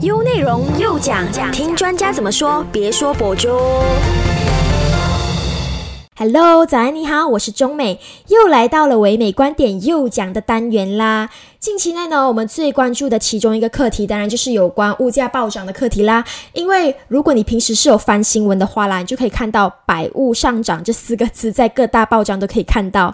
优内容又讲，听专家怎么说，别说博主。Hello，早安，你好，我是中美，又来到了唯美观点又讲的单元啦。近期内呢，我们最关注的其中一个课题，当然就是有关物价暴涨的课题啦。因为如果你平时是有翻新闻的话啦，你就可以看到“百物上涨”这四个字在各大报章都可以看到。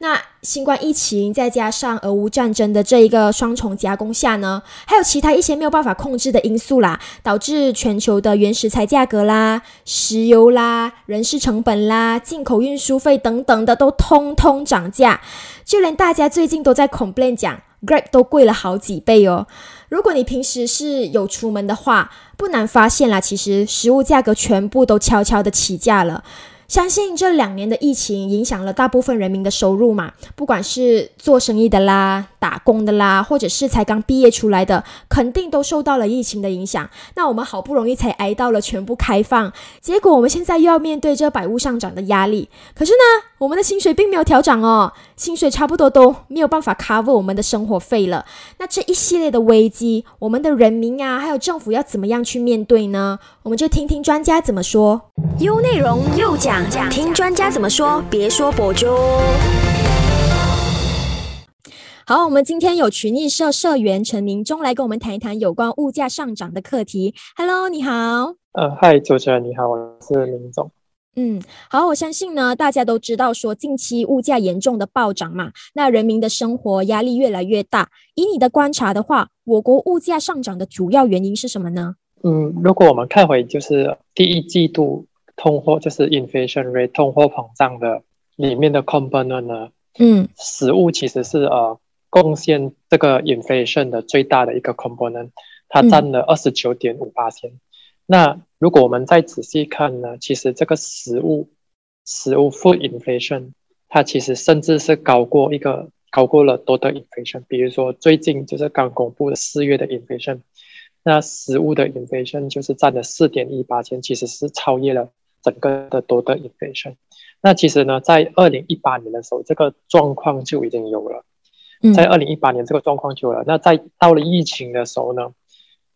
那新冠疫情再加上俄乌战争的这一个双重夹攻下呢，还有其他一些没有办法控制的因素啦，导致全球的原食材价格啦、石油啦、人事成本啦、进口运输费等等的都通通涨价，就连大家最近都在 complain 讲 Grab 都贵了好几倍哦。如果你平时是有出门的话，不难发现啦，其实食物价格全部都悄悄的起价了。相信这两年的疫情影响了大部分人民的收入嘛，不管是做生意的啦、打工的啦，或者是才刚毕业出来的，肯定都受到了疫情的影响。那我们好不容易才挨到了全部开放，结果我们现在又要面对这百物上涨的压力。可是呢，我们的薪水并没有调涨哦，薪水差不多都没有办法 cover 我们的生活费了。那这一系列的危机，我们的人民啊，还有政府要怎么样去面对呢？我们就听听专家怎么说。优内容又讲。听专家怎么说，别说博主。好，我们今天有群益社社员陈明忠来跟我们谈一谈有关物价上涨的课题。Hello，你好。呃，嗨，主持人你好，我是明忠。嗯，好，我相信呢，大家都知道说近期物价严重的暴涨嘛，那人民的生活压力越来越大。以你的观察的话，我国物价上涨的主要原因是什么呢？嗯，如果我们看回就是第一季度。通货就是 inflation rate，通货膨胀的里面的 component 呢？嗯，食物其实是呃贡献这个 inflation 的最大的一个 component，它占了二十九点五八千。那如果我们再仔细看呢，其实这个食物食物 food inflation，它其实甚至是高过一个高过了多的 inflation。比如说最近就是刚公布的四月的 inflation，那食物的 inflation 就是占了四点一八千，其实是超越了。整个的多的 inflation，那其实呢，在二零一八年的时候，这个状况就已经有了。在二零一八年，这个状况就有了。那在到了疫情的时候呢，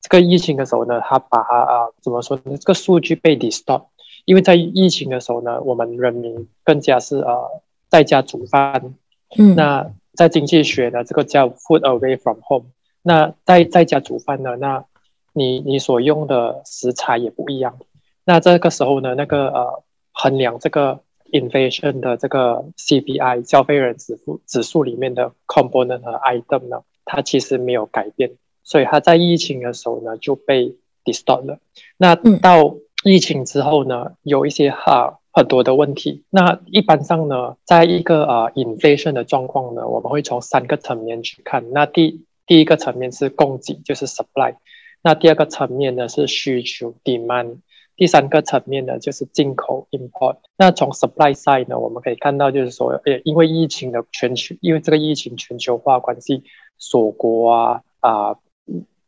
这个疫情的时候呢，他把它啊，怎么说呢？这个数据被 distort，因为在疫情的时候呢，我们人民更加是呃在家煮饭。嗯。那在经济学呢，这个叫 food away from home。那在在家煮饭呢，那你你所用的食材也不一样。那这个时候呢，那个呃，衡量这个 inflation 的这个 CPI 消费人指数指数里面的 component 和 item 呢，它其实没有改变，所以它在疫情的时候呢就被 distort 了。那到疫情之后呢，有一些哈很多的问题。那一般上呢，在一个呃 inflation 的状况呢，我们会从三个层面去看。那第第一个层面是供给，就是 supply。那第二个层面呢是需求 demand。第三个层面呢，就是进口 import。那从 supply side 呢，我们可以看到，就是说，呃，因为疫情的全球，因为这个疫情全球化关系，锁国啊啊，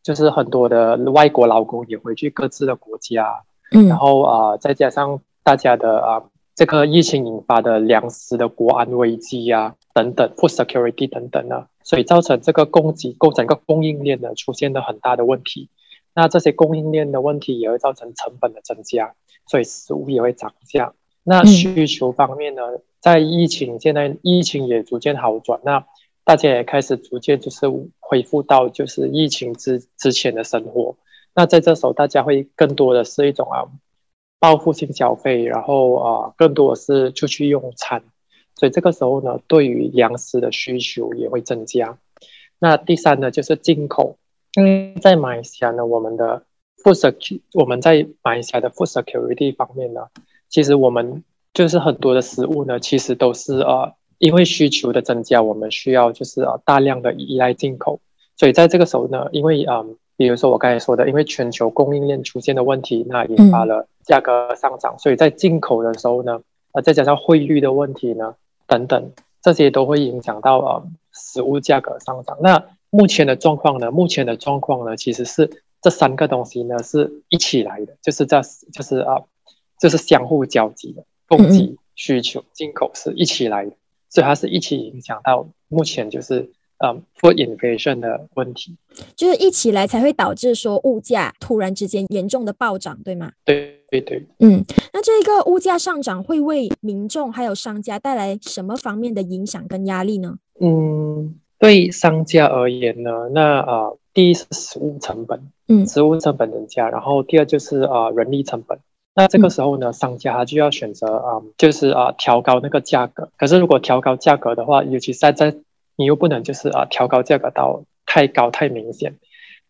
就是很多的外国劳工也回去各自的国家，嗯，然后啊，再加上大家的啊，这个疫情引发的粮食的国安危机啊等等，food security 等等呢，所以造成这个供给、构整个供应链呢出现了很大的问题。那这些供应链的问题也会造成成本的增加，所以食物也会涨价。那需求方面呢，在疫情现在疫情也逐渐好转，那大家也开始逐渐就是恢复到就是疫情之之前的生活。那在这时候，大家会更多的是一种啊报复性消费，然后啊更多的是出去用餐，所以这个时候呢，对于粮食的需求也会增加。那第三呢，就是进口。因为在马来西亚呢，我们的 food security，我们在马来西亚的 food security 方面呢，其实我们就是很多的食物呢，其实都是呃，因为需求的增加，我们需要就是呃大量的依赖进口，所以在这个时候呢，因为嗯，比如说我刚才说的，因为全球供应链出现的问题，那引发了价格上涨，所以在进口的时候呢，呃，再加上汇率的问题呢，等等，这些都会影响到呃食物价格上涨。那目前的状况呢？目前的状况呢，其实是这三个东西呢是一起来的，就是这就是啊，就是相互交集的，供给、需求、进口是一起来的，所以它是一起影响到目前就是嗯 food inflation 的问题，就是一起来才会导致说物价突然之间严重的暴涨，对吗？对对对，嗯，那这个物价上涨会为民众还有商家带来什么方面的影响跟压力呢？嗯，对商家而言呢，那啊，第一是食物成本，嗯，食物成本增加，然后第二就是啊人力成本。那这个时候呢，商家他就要选择啊，就是啊调高那个价格。可是如果调高价格的话，尤其在在你又不能就是啊调高价格到太高太明显。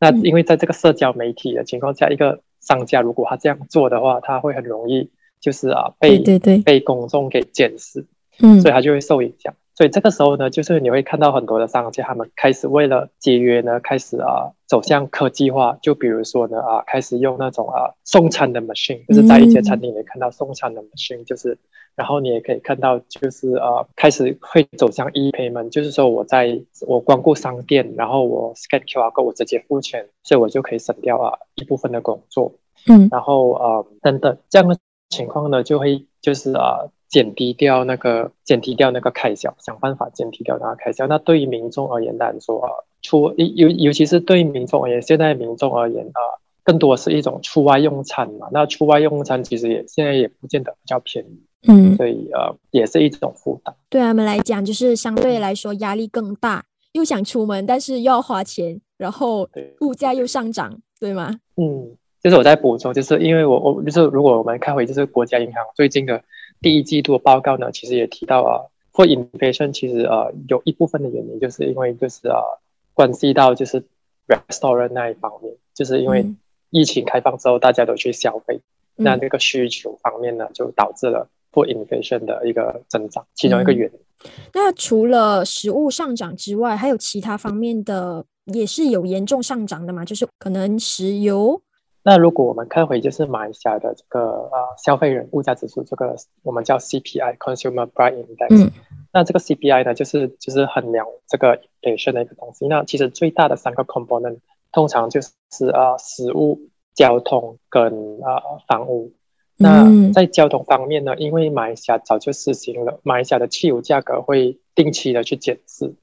那因为在这个社交媒体的情况下，一个商家如果他这样做的话，他会很容易就是啊被对对被公众给监视，嗯，所以他就会受影响。所以这个时候呢，就是你会看到很多的商家，他们开始为了节约呢，开始啊走向科技化。就比如说呢啊，开始用那种啊送餐的 machine，就是在一些餐厅里看到送餐的 machine，就是然后你也可以看到，就是啊开始会走向 e payment，就是说我在我光顾商店，然后我 scan QR code，我直接付钱，所以我就可以省掉啊一部分的工作。嗯，然后啊等等这样的情况呢，就会就是啊。减低掉那个，减低掉那个开销，想办法减低掉那个开销。那对于民众而言来说啊，出尤尤其是对于民众而言，现在民众而言啊，更多是一种出外用餐嘛。那出外用餐其实也现在也不见得比较便宜，嗯，所以呃，也是一种负担。对。他们来讲，就是相对。来说压力更大，又想出门，但是又要花钱，然后物价又上涨，对。吗？嗯，就是我在补充，就是因为我我就是如果我们看回就是国家银行最近的。第一季度的报告呢，其实也提到啊，for inflation 其实呃有一部分的原因，就是因为就是啊关系到就是 restaurant 那一方面，就是因为疫情开放之后，大家都去消费，那那个需求方面呢，就导致了 for inflation 的一个增长，其中一个原因。那除了食物上涨之外，还有其他方面的也是有严重上涨的嘛？就是可能石油。那如果我们看回就是马来西亚的这个呃消费人物价指数，这个我们叫 CPI Consumer Price Index。那这个 CPI 呢，就是就是衡量这个 inflation 的一个东西。那其实最大的三个 component 通常就是啊食物、交通跟啊房屋。那在交通方面呢，因为马来西亚早就实行了马来西亚的汽油价格会定期的去检视，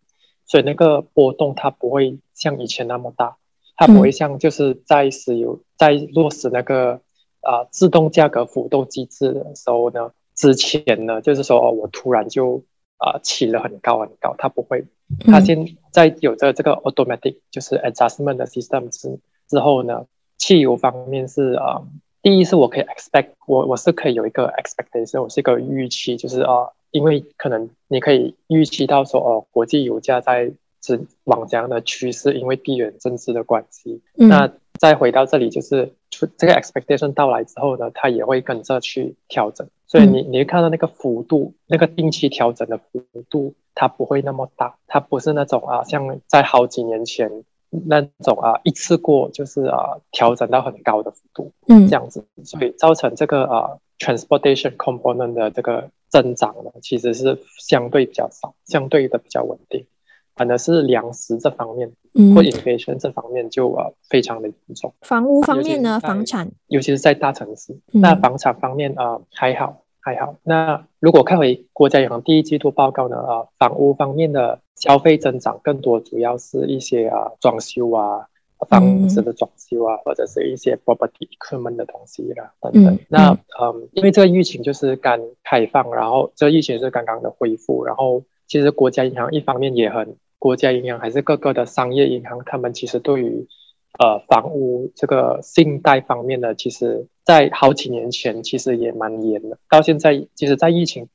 所以那个波动它不会像以前那么大。它不会像就是在石油在落实那个啊自动价格浮动机制的时候呢，之前呢就是说哦我突然就啊起了很高很高，它不会，它现在有着这个 automatic 就是 adjustment 的 system 之之后呢，汽油方面是啊，第一是我可以 expect 我我是可以有一个 expectation，我是一个预期，就是啊，因为可能你可以预期到说哦国际油价在。是往这样的趋势，因为地缘政治的关系。那再回到这里，就是出这个 expectation 到来之后呢，它也会跟着去调整。所以你你会看到那个幅度，那个定期调整的幅度，它不会那么大，它不是那种啊，像在好几年前那种啊，一次过就是啊调整到很高的幅度，嗯，这样子，所以造成这个啊 transportation component 的这个增长呢，其实是相对比较少，相对的比较稳定。反而是粮食这方面，嗯或 inflation 这方面就呃非常的严重。房屋方面呢，房产，尤其是在大城市，那房产方面啊还好还好。那如果看回国家银行第一季度报告呢，啊房屋方面的消费增长更多，主要是一些啊装修啊房子的装修啊，或者是一些 property equipment 的东西啦等等。那嗯，因为这个疫情就是刚开放，然后这个疫情是刚刚的恢复，然后其实国家银行一方面也很。国家银行还是各个的商业银行，他们其实对于呃房屋这个信贷方面呢，其实在好几年前其实也蛮严的。到现在，其实，在疫情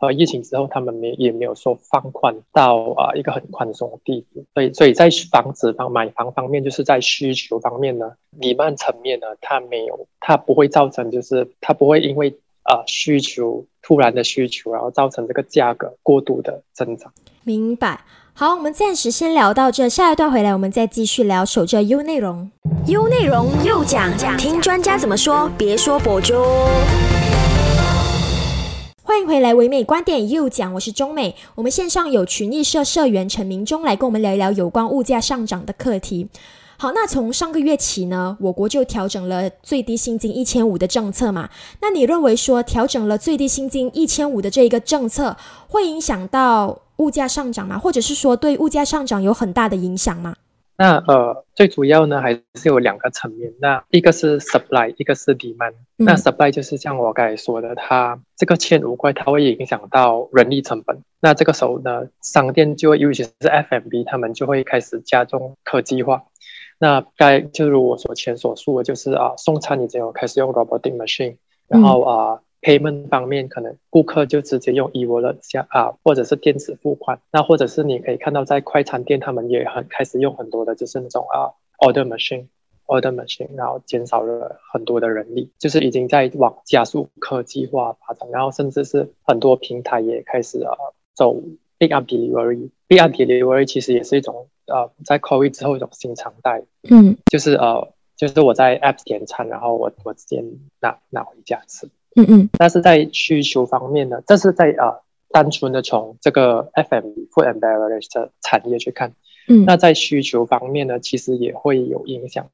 呃疫情之后，他们没也没有说放宽到啊一个很宽松的地步。所以，所以在房子方买房方面，就是在需求方面呢，弥漫层面呢，它没有，它不会造成，就是它不会因为啊需求突然的需求，然后造成这个价格过度的增长。明白。好，我们暂时先聊到这，下一段回来我们再继续聊。守着 U 内容，U 内容又讲讲，听专家怎么说，别说博主。欢迎回来，唯美观点又讲，我是中美。我们线上有群益社社员陈明忠来跟我们聊一聊有关物价上涨的课题。好，那从上个月起呢，我国就调整了最低薪金一千五的政策嘛。那你认为说调整了最低薪金一千五的这一个政策，会影响到？物价上涨吗？或者是说对物价上涨有很大的影响吗？那呃，最主要呢还是有两个层面。那一个是 supply，一个是 demand。那 supply 就是像我刚才说的，它这个欠五块，它会影响到人力成本。那这个时候呢，商店就会，尤其是 FMB，他们就会开始加重科技化。那该就如我所前所述的，就是啊，送餐已经有开始用 robotic machine，然后啊。Payment 方面，可能顾客就直接用 e-wallet 加啊，或者是电子付款。那或者是你可以看到，在快餐店，他们也很开始用很多的，就是那种啊 order machine，order machine，然后减少了很多的人力，就是已经在往加速科技化发展。然后甚至是很多平台也开始啊走 big up delivery。big up delivery 其实也是一种呃，在 COVID 之后一种新常态。嗯，就是呃，就是我在 app 点餐，然后我我直接拿拿回家吃。嗯嗯，但是在需求方面呢，这是在啊，单纯的从这个 FM food and beverage 的产业去看，嗯，那在需求方面呢，其实也会有影响。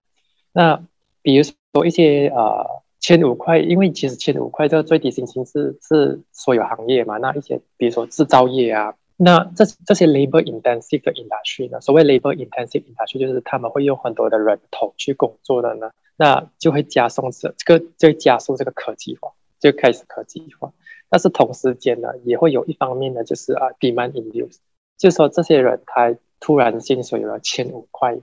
那比如说一些呃，千五块，因为其实千五块这个最低薪薪是是所有行业嘛，那一些比如说制造业啊，那这这些 labor intensive 的 industry 呢，所谓 labor intensive industry 就是他们会用很多的人头去工作的呢，那就会加速这这个就会加速这个科技化。就开始科技化，但是同时间呢，也会有一方面呢，就是啊，demand induced，就说这些人他突然薪水有了千五块，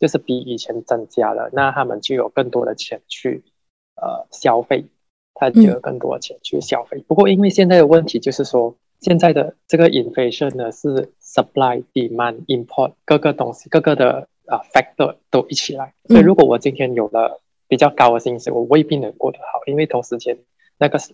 就是比以前增加了，那他们就有更多的钱去呃消费，他就有更多的钱去消费。不过因为现在的问题就是说，现在的这个 inflation 呢是 supply demand import 各个东西各个的啊 factor 都一起来，所以如果我今天有了比较高的薪水，我未必能过得好，因为同时间。那个是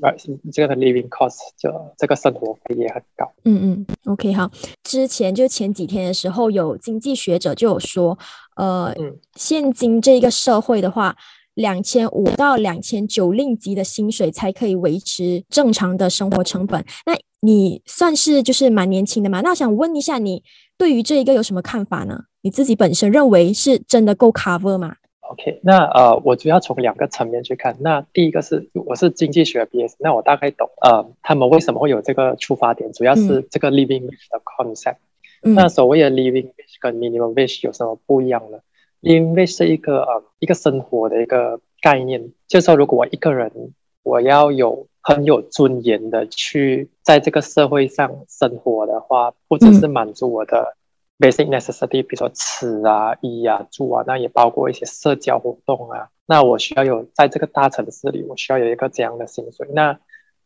这个的 living cost 就这个生活费也很高。嗯嗯，OK 好。之前就前几天的时候，有经济学者就有说，呃，现今这个社会的话，两千五到两千九令吉的薪水才可以维持正常的生活成本。那你算是就是蛮年轻的嘛？那我想问一下，你对于这一个有什么看法呢？你自己本身认为是真的够 cover 吗？OK，那呃，我主要从两个层面去看。那第一个是，我是经济学 BS，那我大概懂呃，他们为什么会有这个出发点，主要是这个 living wage 的 concept。那所谓的 living wage 跟 minimum wage 有什么不一样呢？living wage 是一个呃一个生活的一个概念，就是说如果我一个人我要有很有尊严的去在这个社会上生活的话，不只是满足我的。Basic necessity，比如说吃啊、衣啊、住啊，那也包括一些社交活动啊。那我需要有在这个大城市里，我需要有一个这样的薪水。那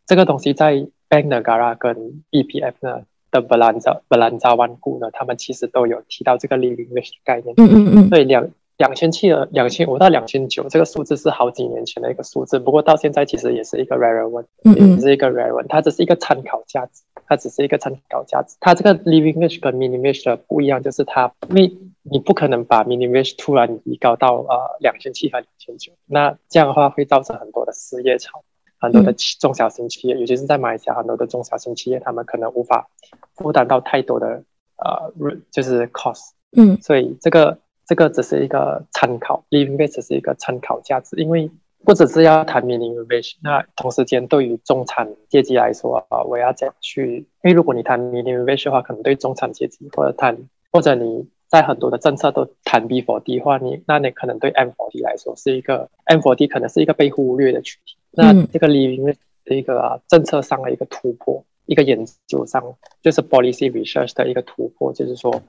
这个东西在 Bank Negara 跟 EPF 呢的 Belanja Belanja One 股呢，他们其实都有提到这个 living wage 概念。嗯嗯嗯。对两两千七的两千五到两千九这个数字是好几年前的一个数字，不过到现在其实也是一个 relevant，也是一个 relevant，它只是一个参考价值。它只是一个参考价值，它这个 living wage 跟 minimum wage 的不一样，就是它，因为你不可能把 minimum wage 突然提高到呃两千七和两千九，那这样的话会造成很多的失业潮，很多的中小型企业，尤其是在马来西亚很多的中小型企业，他们可能无法负担到太多的呃就是 cost，嗯，所以这个这个只是一个参考，living wage 只是一个参考价值，因为。不只是要谈 minimum wage，那同时间对于中产阶级来说啊，我要讲去，因为如果你谈 minimum wage 的话，可能对中产阶级或者谈，或者你在很多的政策都谈 B for D 的话，你那你可能对 M for D 来说是一个 M for D 可能是一个被忽略的群体。那这个 living 的一个政策上的一个突破，一个研究上就是 policy research 的一个突破，就是说，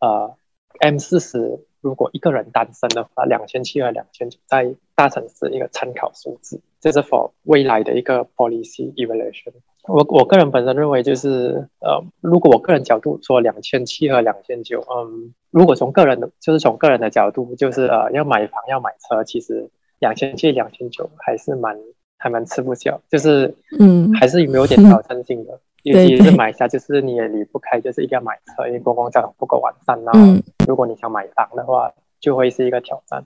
呃，M 四十。如果一个人单身的话，两千七和两千九在大城市一个参考数字，这是 for 未来的一个 policy evaluation。我我个人本身认为，就是呃，如果我个人角度说两千七和两千九，嗯，如果从个人的，就是从个人的角度，就是呃，要买房要买车，其实两千七两千九还是蛮还蛮吃不消，就是嗯，还是有没有点 挑战性的。尤其是买下，就是你也离不开，就是一定要买车，因为公共交通不够完善。然后，如果你想买房的话，就会是一个挑战。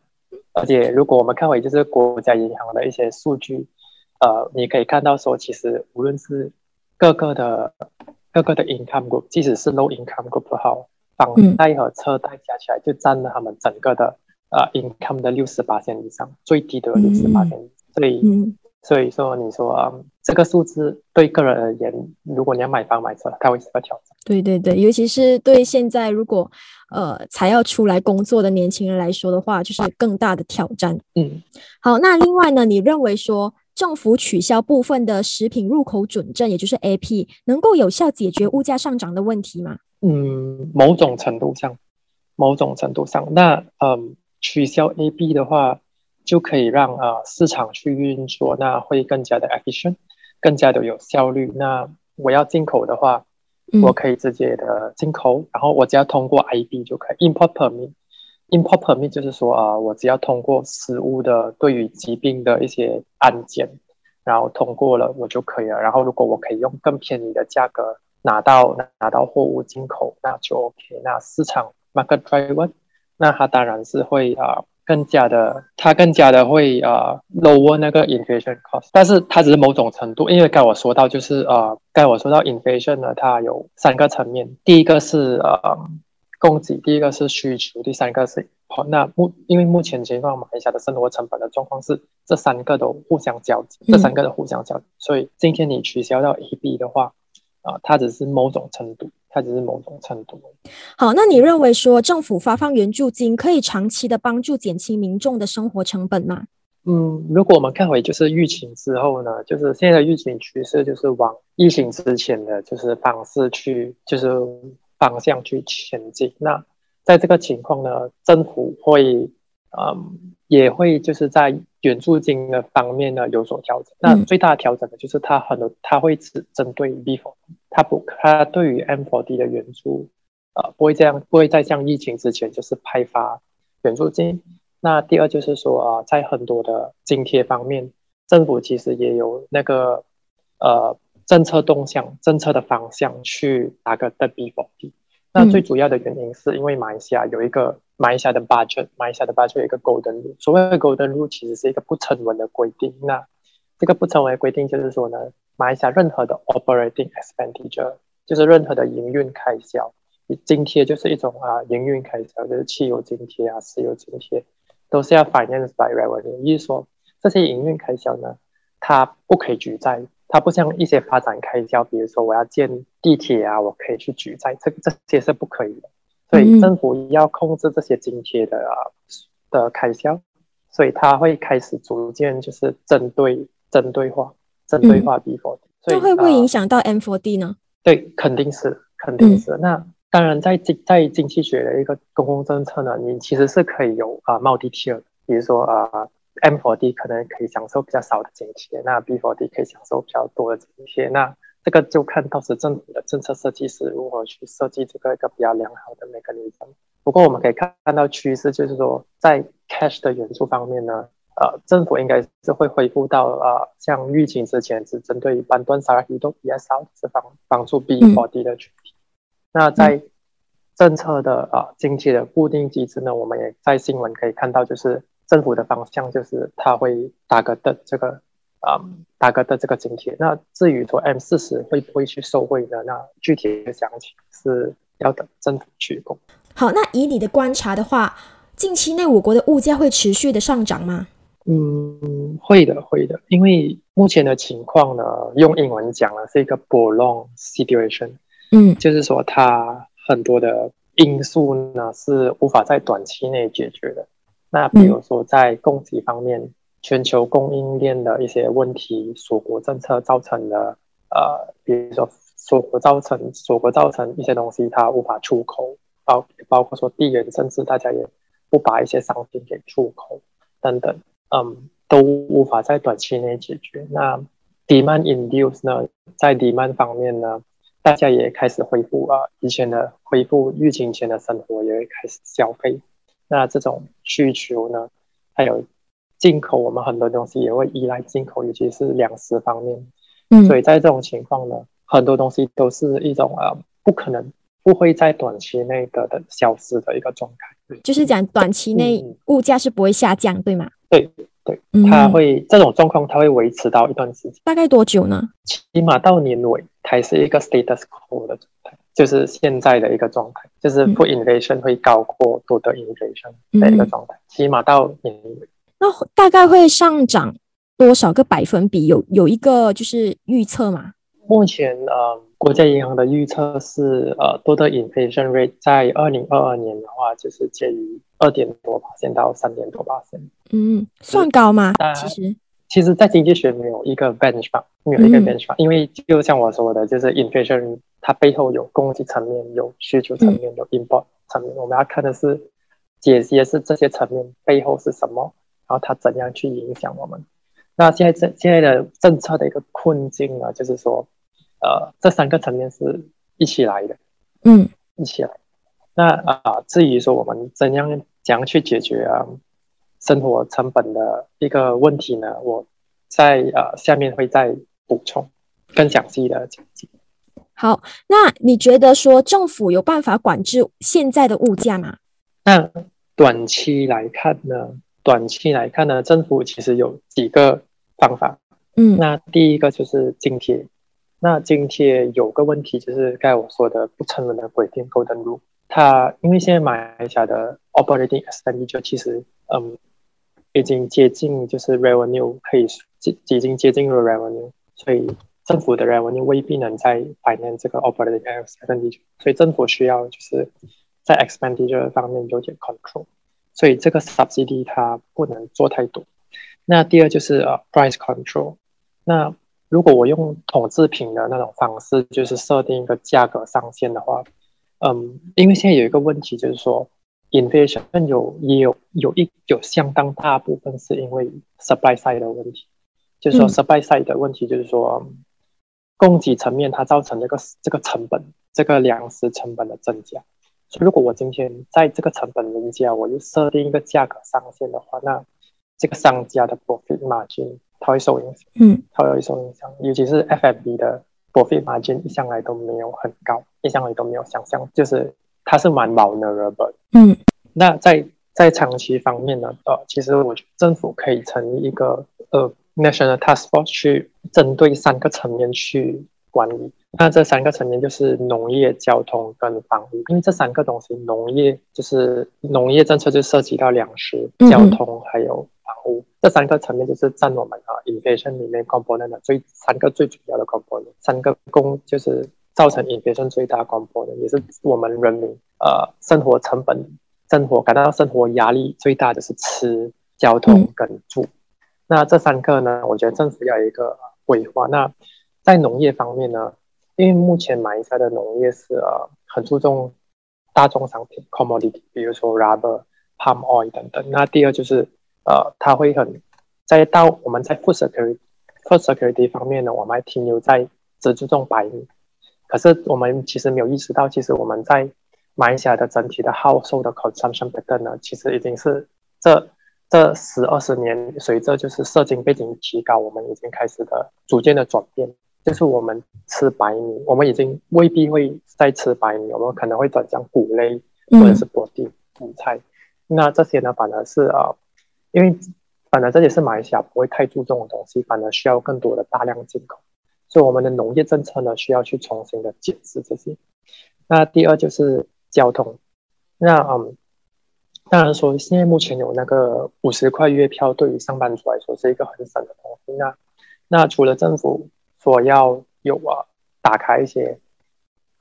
而且，如果我们看回就是国家银行的一些数据，呃，你可以看到说，其实无论是各个的各个的 income group，即使是 low income group 好，房贷和车贷加起来就占了他们整个的呃 income 的六十八线以上，最低的六十八线。所以，所以说，你说这个数字对个人而言，如果你要买房买车，它会是个挑战。对对对，尤其是对现在如果呃才要出来工作的年轻人来说的话，就是更大的挑战。嗯，好，那另外呢，你认为说政府取消部分的食品入口准证，也就是 AP，能够有效解决物价上涨的问题吗？嗯，某种程度上，某种程度上，那嗯，取消 AP 的话，就可以让啊市场去运作，那会更加的 efficient，更加的有效率。那我要进口的话。我可以直接的进口，然后我只要通过 IB 就可以 import permit。import permit 就是说啊，我只要通过食物的对于疾病的一些安检，然后通过了我就可以了。然后如果我可以用更便宜的价格拿到拿到货物进口，那就 OK。那市场 market driver，那它当然是会啊。更加的，它更加的会呃 lower 那个 inflation cost，但是它只是某种程度，因为刚我说到就是呃，刚我说到 inflation 呢，它有三个层面，第一个是呃供给，第一个是需求，第三个是好，那目因为目前情况马来西亚的生活成本的状况是这三个都互相交织，这三个都互相交织，所以今天你取消掉 A B 的话，啊，它只是某种程度。它只是某种程度。好，那你认为说政府发放援助金可以长期的帮助减轻民众的生活成本吗？嗯，如果我们看回就是疫情之后呢，就是现在的疫情趋势就是往疫情之前的就是方式去，就是方向去前进。那在这个情况呢，政府会嗯也会就是在援助金的方面呢有所调整。那最大的调整呢，就是它很多它会只针对 before。它不，它对于 M4D 的援助，呃，不会这样，不会再像疫情之前就是派发援助金。那第二就是说啊，在很多的津贴方面，政府其实也有那个呃政策动向、政策的方向去打个的 B4D。那最主要的原因是因为马来西亚有一个马来西亚的 budget，马来西亚的 budget 有一个 golden rule。所谓的 golden rule 其实是一个不成文的规定。那这个不成文的规定就是说呢。马来西亚任何的 operating expenditure 就是任何的营运开销，津贴就是一种啊营运开销，就是汽油津贴啊、石油津贴，都是要 finance by revenue。意思说这些营运开销呢，它不可以举债，它不像一些发展开销，比如说我要建地铁啊，我可以去举债，这这些是不可以的。所以政府要控制这些津贴的啊的开销，所以它会开始逐渐就是针对针对化。针对化 B4D，那会不会影响到 M4D 呢？对，肯定是，肯定是。那当然，在经在经济学的一个公共政策呢，你其实是可以有啊 multi tier，比如说啊 M4D 可能可以享受比较少的津贴，那 B4D 可以享受比较多的津贴。那这个就看到时政府的政策设计师如何去设计这个一个比较良好的 mechanism。不过我们可以看到趋势，就是说在 cash 的援助方面呢。呃，政府应该是会恢复到呃，像疫情之前只针对半段沙拉移动 ESL 是帮帮助 B 或 D 的群体。那在政策的呃经济的固定机制呢，我们也在新闻可以看到，就是政府的方向就是它会打个的这个啊打个的这个津贴。那至于说 M 四十会不会去受惠呢？那具体的详情是要等政府去公。好，那以你的观察的话，近期内我国的物价会持续的上涨吗？嗯，会的，会的，因为目前的情况呢，用英文讲呢是一个 prolonged situation，嗯，就是说它很多的因素呢是无法在短期内解决的。那比如说在供给方面，全球供应链的一些问题，锁国政策造成的，呃，比如说锁国造成锁国造成一些东西它无法出口，包包括说地缘政治，大家也不把一些商品给出口等等。嗯，都无法在短期内解决。那 demand induce 呢，在 demand 方面呢，大家也开始恢复啊，以前的恢复疫情前的生活，也会开始消费。那这种需求呢，还有进口，我们很多东西也会依赖进口，尤其是粮食方面。嗯，所以在这种情况呢，很多东西都是一种啊，不可能不会在短期内的的消失的一个状态。就是讲短期内物价是不会下降，对吗？对对，它会这种状况，它会维持到一段时间，大概多久呢？起码到年尾，还是一个 status quo 的状态，就是现在的一个状态，就是 full inflation 会高过多的 inflation 的一个状态，起码到年尾。那大概会上涨多少个百分比？有有一个就是预测嘛？目前呃，国家银行的预测是呃，多的 inflation rate 在二零二二年的话，就是介于二点多八千到三点多八千。嗯，算高吗？其实，其实，在经济学没有一个 benchmark，没有一个 benchmark，因为就像我说的，就是 inflation 它背后有供给层面、有需求层面、有 import 层面，我们要看的是解析的是这些层面背后是什么，然后它怎样去影响我们。那现在这现在的政策的一个困境呢，就是说，呃，这三个层面是一起来的，嗯，一起来。那啊，至于说我们怎样怎样去解决啊生活成本的一个问题呢？我在呃下面会再补充更详细的讲解。好，那你觉得说政府有办法管制现在的物价吗？那短期来看呢？短期来看呢，政府其实有几个。方法，嗯，那第一个就是津贴，那津贴有个问题就是刚才我说的不成文的规定够登录，它因为现在马来西亚的 operating expenditure 其实嗯已经接近就是 revenue 可以接已经接近了 revenue，所以政府的 revenue 未必能在 finance 这个 operating expenditure，所以政府需要就是在 expenditure 方面有点 control，所以这个 subsidy 它不能做太多。那第二就是呃 price control。那如果我用统制品的那种方式，就是设定一个价格上限的话，嗯，因为现在有一个问题就是说，inflation 有也有有一有相当大部分是因为 supply side 的问题，就是说 supply side 的问题就是说，供给层面它造成这个这个成本，这个粮食成本的增加。所以如果我今天在这个成本增加，我又设定一个价格上限的话，那这个商家的 profit margin 它会受影响，嗯，它会受影响，尤其是 FMB 的 profit margin 一向来都没有很高，一向来都没有想象，就是它是蛮 vulnerable，嗯，那在在长期方面呢，呃，其实我觉得政府可以成立一个呃 national task force 去针对三个层面去管理，那这三个层面就是农业、交通跟房屋，因为这三个东西，农业就是农业政策就涉及到粮食、交通还有房屋。这三个层面就是占我们啊 inflation 里面 component 的最三个最主要的 component，三个工就是造成 inflation 最大 component，也是我们人民呃生活成本、生活感到生活压力最大的是吃、交通跟住。那这三个呢，我觉得政府要有一个规划。那在农业方面呢，因为目前马来西亚的农业是呃很注重大宗商品 commodity，比如说 rubber、palm oil 等等。那第二就是。呃，它会很在到我们在 food security food security 方面呢，我们还停留在只注重白米。可是我们其实没有意识到，其实我们在马来西亚的整体的 household 的 consumption pattern 呢，其实已经是这这十二十年随着就是社经背景提高，我们已经开始的逐渐的转变。就是我们吃白米，我们已经未必会再吃白米，我们可能会转向谷类或者是果地谷菜。那这些呢，反而是呃。因为反而这也是马来西亚不会太注重的东西，反而需要更多的大量进口，所以我们的农业政策呢需要去重新的检视这些。那第二就是交通，那嗯，当然说现在目前有那个五十块月票，对于上班族来说是一个很省的东西。那那除了政府说要有啊打开一些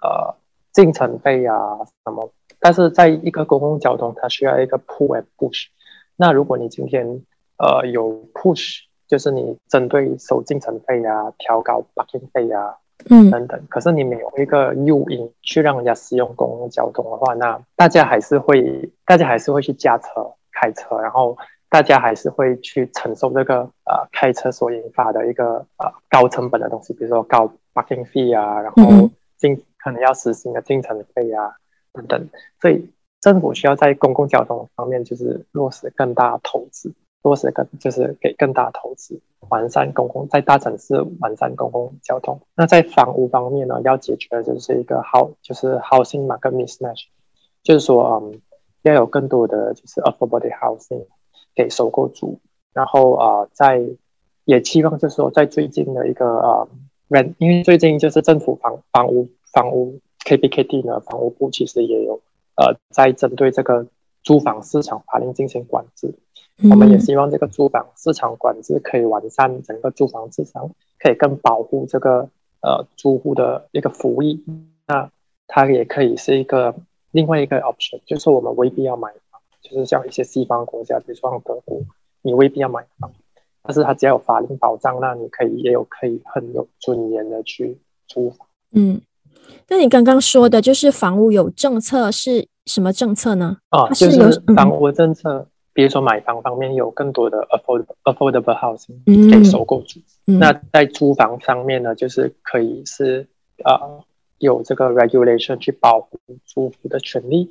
呃进程费啊什么，但是在一个公共交通，它需要一个 pull and push。那如果你今天呃有 push，就是你针对收进程费啊、调高 parking 费啊，嗯。等等，可是你没有一个诱因去让人家使用公共交通的话，那大家还是会，大家还是会去驾车、开车，然后大家还是会去承受这个呃开车所引发的一个呃高成本的东西，比如说高 parking fee 啊，然后进可能要实行的进程费啊等等，所以。政府需要在公共交通方面，就是落实更大投资，落实更就是给更大投资，完善公共在大城市完善公共交通。那在房屋方面呢，要解决的就是一个好就是 housing market mismatch，就是说嗯要有更多的就是 affordable housing 给收购族，然后啊在也期望就是说在最近的一个呃人，因为最近就是政府房房屋房屋 KPKD 呢，房屋部其实也有。呃，在针对这个租房市场法令进行管制，我们也希望这个租房市场管制可以完善整个租房市场，可以更保护这个呃租户的一个福利，那它也可以是一个另外一个 option，就是我们未必要买房，就是像一些西方国家，比如说像德国，你未必要买房，但是它只要有法令保障，那你可以也有可以很有尊严的去租房。嗯，那你刚刚说的就是房屋有政策是什么政策呢？啊，就是房屋政策。比如说买房方面有更多的 affordable affordable housing 可以收购住，那在租房方面呢，就是可以是呃有这个 regulation 去保护租户的权利，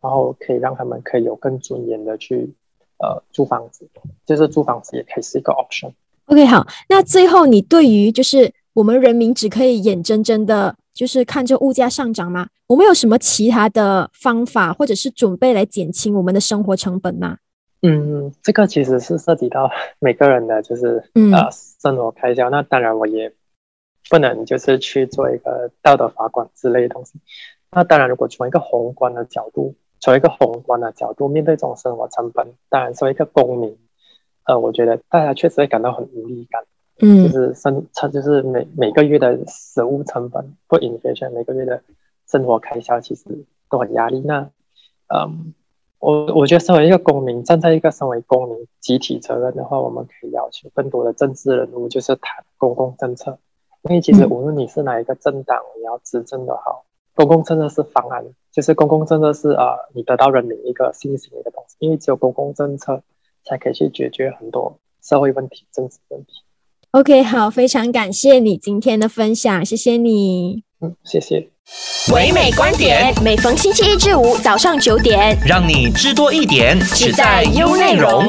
然后可以让他们可以有更尊严的去呃租房子，就是租房子也可以是一个 option。OK，好，那最后你对于就是我们人民只可以眼睁睁的，就是看这物价上涨吗？我们有什么其他的方法或者是准备来减轻我们的生活成本吗？嗯，这个其实是涉及到每个人的，就是呃生活开销。那当然，我也不能就是去做一个道德法官之类的东西。那当然，如果从一个宏观的角度，从一个宏观的角度面对这种生活成本，当然作为一个公民，呃，我觉得大家确实会感到很无力感。嗯，就是生，就是每每个月的食物成本或 inflation，每个月的生活开销其实都很压力。那，嗯。我我觉得，身为一个公民，站在一个身为公民集体责任的话，我们可以要求更多的政治人物，就是谈公共政策。因为其实无论你是哪一个政党，你要执政的好，公共政策是方案，就是公共政策是啊，你得到人民一个信心的一个东西。因为只有公共政策才可以去解决很多社会问题、政治问题。OK，好，非常感谢你今天的分享，谢谢你。嗯，谢谢。唯美观点，每逢星期一至五早上九点，让你知多一点，只在优内容。